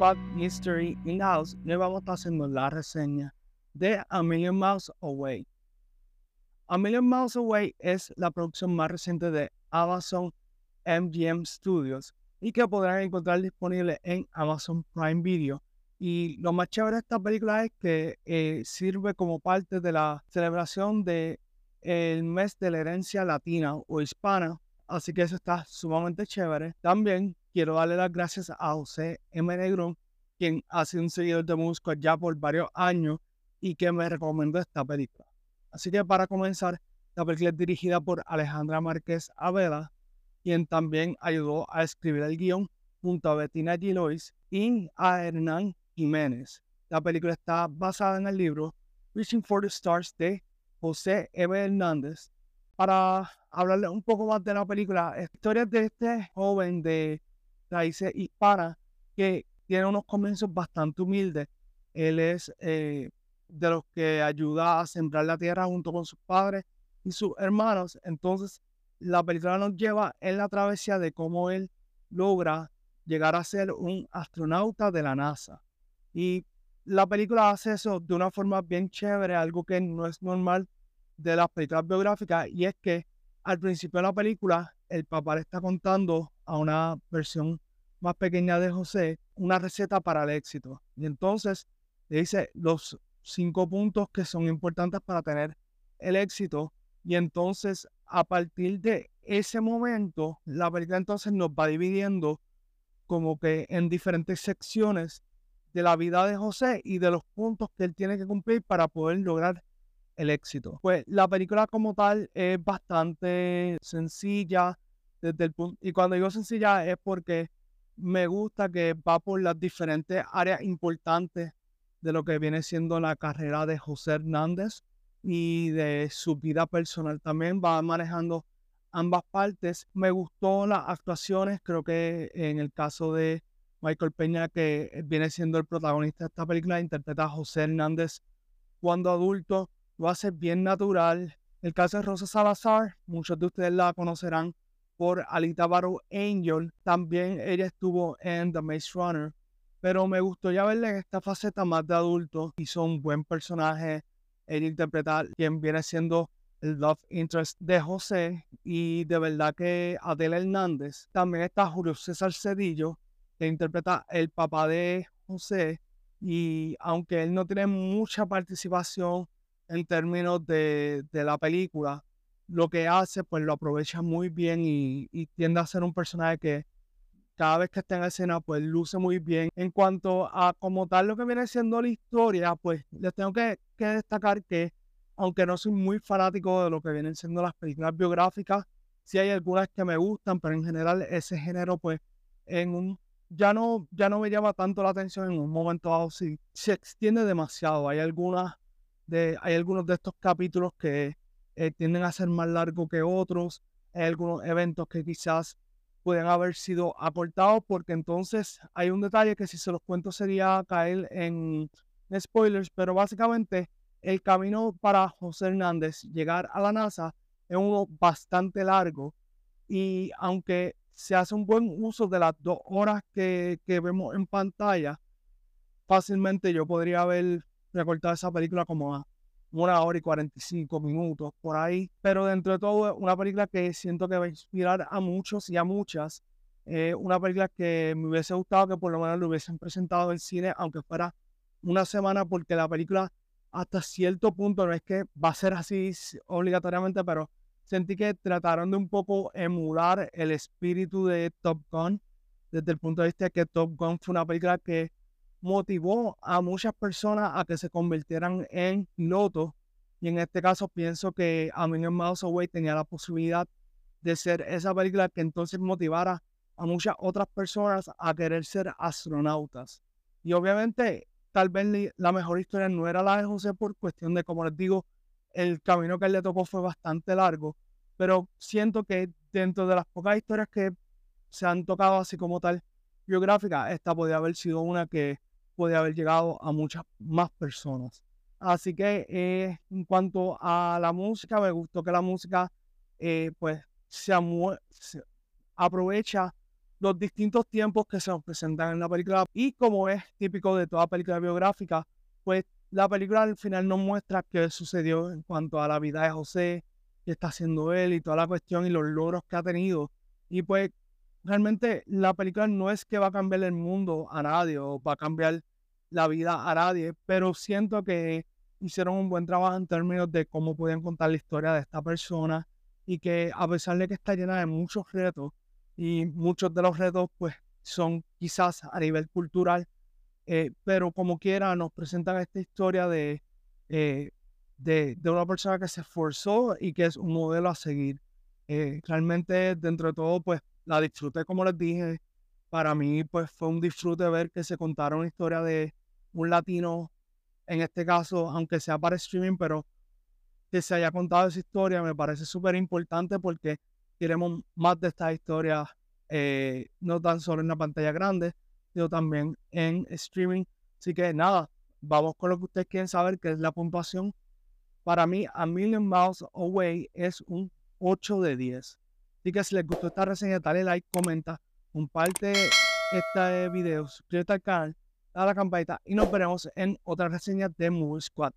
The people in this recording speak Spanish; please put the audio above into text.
Spot Mystery in House, le vamos a haciendo la reseña de A Million Miles Away. A Million Miles Away es la producción más reciente de Amazon MGM Studios y que podrán encontrar disponible en Amazon Prime Video. Y lo más chévere de esta película es que eh, sirve como parte de la celebración del el mes de la herencia latina o hispana. Así que eso está sumamente chévere. También quiero darle las gracias a José M. Negrón, quien ha sido un seguidor de música ya por varios años y que me recomendó esta película. Así que para comenzar, la película es dirigida por Alejandra Márquez Aveda, quien también ayudó a escribir el guion junto a Bettina Gilois y a Hernán Jiménez. La película está basada en el libro Reaching for the Stars de José M. Hernández. Para hablarle un poco más de la película, es historia de este joven de raíces hispanas que tiene unos comienzos bastante humildes. Él es eh, de los que ayuda a sembrar la tierra junto con sus padres y sus hermanos. Entonces, la película nos lleva en la travesía de cómo él logra llegar a ser un astronauta de la NASA. Y la película hace eso de una forma bien chévere, algo que no es normal de las películas biográficas, y es que al principio de la película el papá le está contando a una versión más pequeña de José una receta para el éxito. Y entonces le dice los cinco puntos que son importantes para tener el éxito. Y entonces a partir de ese momento, la película entonces nos va dividiendo como que en diferentes secciones de la vida de José y de los puntos que él tiene que cumplir para poder lograr el éxito. Pues la película como tal es bastante sencilla desde el punto, y cuando digo sencilla es porque me gusta que va por las diferentes áreas importantes de lo que viene siendo la carrera de José Hernández y de su vida personal también. Va manejando ambas partes. Me gustó las actuaciones, creo que en el caso de Michael Peña, que viene siendo el protagonista de esta película, interpreta a José Hernández cuando adulto, lo hace bien natural. El caso de Rosa Salazar, muchos de ustedes la conocerán por Alita Battle Angel. También ella estuvo en The Maze Runner pero me gustó ya verle en esta faceta más de adulto. Hizo un buen personaje. Él interpreta quien viene siendo el love interest de José. Y de verdad que Adela Hernández. También está Julio César Cedillo, que interpreta el papá de José. Y aunque él no tiene mucha participación en términos de, de la película, lo que hace, pues lo aprovecha muy bien y, tiende a ser un personaje que cada vez que está en escena, pues luce muy bien. En cuanto a como tal lo que viene siendo la historia, pues les tengo que, destacar que, aunque no soy muy fanático de lo que vienen siendo las películas biográficas, sí hay algunas que me gustan, pero en general ese género, pues, en un ya no, ya no me llama tanto la atención en un momento dado, sí, se extiende demasiado. Hay algunas de, hay algunos de estos capítulos que eh, tienden a ser más largos que otros. Hay algunos eventos que quizás pueden haber sido aportados, porque entonces hay un detalle que si se los cuento sería caer en spoilers, pero básicamente el camino para José Hernández llegar a la NASA es uno bastante largo y aunque se hace un buen uso de las dos horas que, que vemos en pantalla, fácilmente yo podría haber recortado esa película como a una hora y 45 minutos por ahí. Pero dentro de todo, una película que siento que va a inspirar a muchos y a muchas. una película que me hubiese gustado que por lo menos lo hubiesen presentado en cine, aunque fuera una semana, porque la película hasta cierto punto no es que va a ser así obligatoriamente, pero sentí que trataron de un poco emular el espíritu de Top Gun, desde el punto de vista de que Top Gun fue una película que motivó a muchas personas a que se convirtieran en pilotos. Y en este caso pienso que A Million Miles Away tenía la posibilidad de ser esa película que entonces motivara a muchas otras personas a querer ser astronautas. Y obviamente, tal vez la mejor historia no era la de José por cuestión de, como les digo, el camino que él le tocó fue bastante largo. Pero siento que dentro de las pocas historias que se han tocado así como tal biográfica, esta podría haber sido una que puede haber llegado a muchas más personas. Así que eh, en cuanto a la música, me gustó que la música eh, pues se, aprovecha los distintos tiempos que se nos presentan en la película y como es típico de toda película biográfica, pues la película al final nos muestra qué sucedió en cuanto a la vida de José, qué está haciendo él y toda la cuestión y los logros que ha tenido. Y pues realmente la película no es que va a cambiar el mundo a nadie o va a cambiar la vida a nadie, pero siento que hicieron un buen trabajo en términos de cómo pueden contar la historia de esta persona y que a pesar de que está llena de muchos retos y muchos de los retos pues son quizás a nivel cultural, eh, pero como quiera nos presentan esta historia de, eh, de, de, una persona que se esforzó y que es un modelo a seguir. Eh, realmente dentro de todo pues la disfruté como les dije. Para mí pues fue un disfrute ver que se contara una historia de un latino, en este caso, aunque sea para streaming, pero que se haya contado esa historia me parece súper importante porque queremos más de estas historias, eh, no tan solo en la pantalla grande, sino también en streaming. Así que nada, vamos con lo que ustedes quieren saber, que es la puntuación. Para mí, A Million Miles Away es un 8 de 10. Así que si les gustó esta reseña, dale like, comenta, comparte este video, suscríbete al canal, a la campanita y nos veremos en otra reseña de Movie Squad.